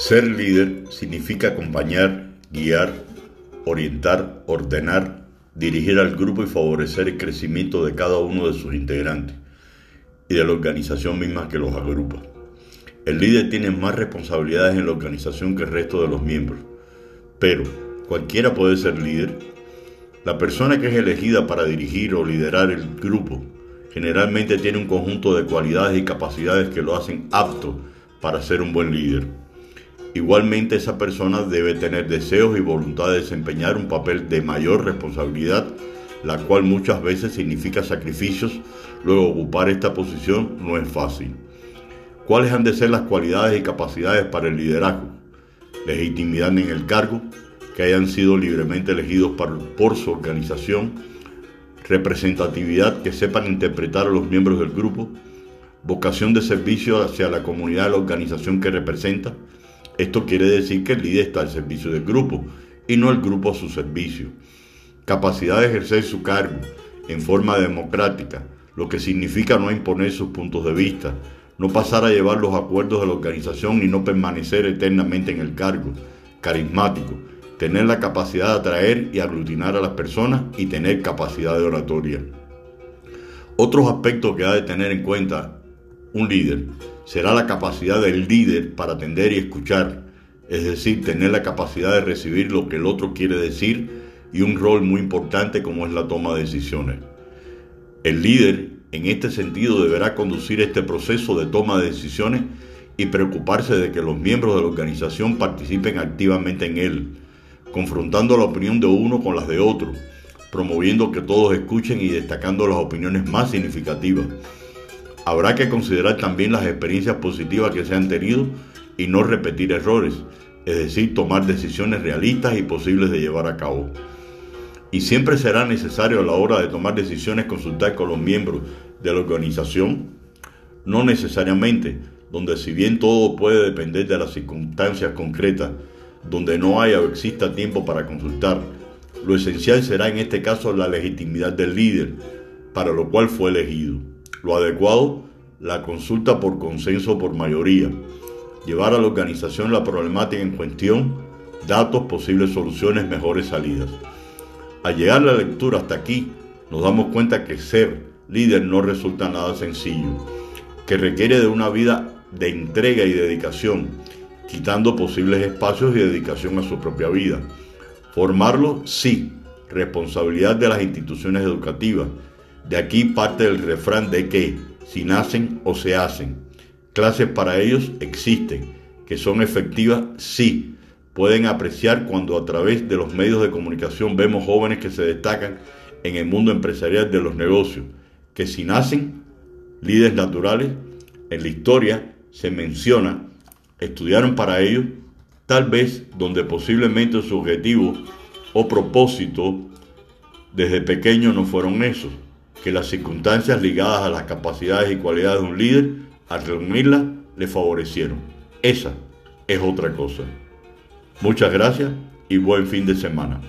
Ser líder significa acompañar, guiar, orientar, ordenar, dirigir al grupo y favorecer el crecimiento de cada uno de sus integrantes y de la organización misma que los agrupa. El líder tiene más responsabilidades en la organización que el resto de los miembros, pero cualquiera puede ser líder. La persona que es elegida para dirigir o liderar el grupo generalmente tiene un conjunto de cualidades y capacidades que lo hacen apto para ser un buen líder. Igualmente esa persona debe tener deseos y voluntad de desempeñar un papel de mayor responsabilidad, la cual muchas veces significa sacrificios. Luego ocupar esta posición no es fácil. ¿Cuáles han de ser las cualidades y capacidades para el liderazgo? Legitimidad en el cargo, que hayan sido libremente elegidos por, su organización, representatividad, que sepan interpretar a los miembros del grupo, vocación de servicio hacia la comunidad de la organización que representa, esto quiere decir que el líder está al servicio del grupo y no el grupo a su servicio. Capacidad de ejercer su cargo en forma democrática, lo que significa no imponer sus puntos de vista, no pasar a llevar los acuerdos de la organización y no permanecer eternamente en el cargo. Carismático, tener la capacidad de atraer y aglutinar a las personas y tener capacidad de oratoria. Otros aspectos que ha de tener en cuenta un líder será la capacidad del líder para atender y escuchar, es decir, tener la capacidad de recibir lo que el otro quiere decir y un rol muy importante como es la toma de decisiones. El líder, en este sentido, deberá conducir este proceso de toma de decisiones y preocuparse de que los miembros de la organización participen activamente en él, confrontando la opinión de uno con las de otro, promoviendo que todos escuchen y destacando las opiniones más significativas Habrá que considerar también las experiencias positivas que se han tenido y no repetir errores, es decir, tomar decisiones realistas y posibles de llevar a cabo. Y siempre será necesario a la hora de tomar decisiones consultar con los miembros de la organización, no necesariamente, donde si bien todo puede depender de las circunstancias concretas, donde no haya o exista tiempo para consultar, lo esencial será en este caso la legitimidad del líder, para lo cual fue elegido. Lo adecuado, la consulta por consenso por mayoría. Llevar a la organización la problemática en cuestión, datos, posibles soluciones, mejores salidas. Al llegar la lectura hasta aquí, nos damos cuenta que ser líder no resulta nada sencillo, que requiere de una vida de entrega y dedicación, quitando posibles espacios y dedicación a su propia vida. Formarlo, sí, responsabilidad de las instituciones educativas, de aquí parte el refrán de que si nacen o se hacen. Clases para ellos existen, que son efectivas, sí. Pueden apreciar cuando a través de los medios de comunicación vemos jóvenes que se destacan en el mundo empresarial de los negocios, que si nacen líderes naturales, en la historia se menciona, estudiaron para ello, tal vez donde posiblemente su objetivo o propósito desde pequeño no fueron esos que las circunstancias ligadas a las capacidades y cualidades de un líder, al reunirlas, le favorecieron. Esa es otra cosa. Muchas gracias y buen fin de semana.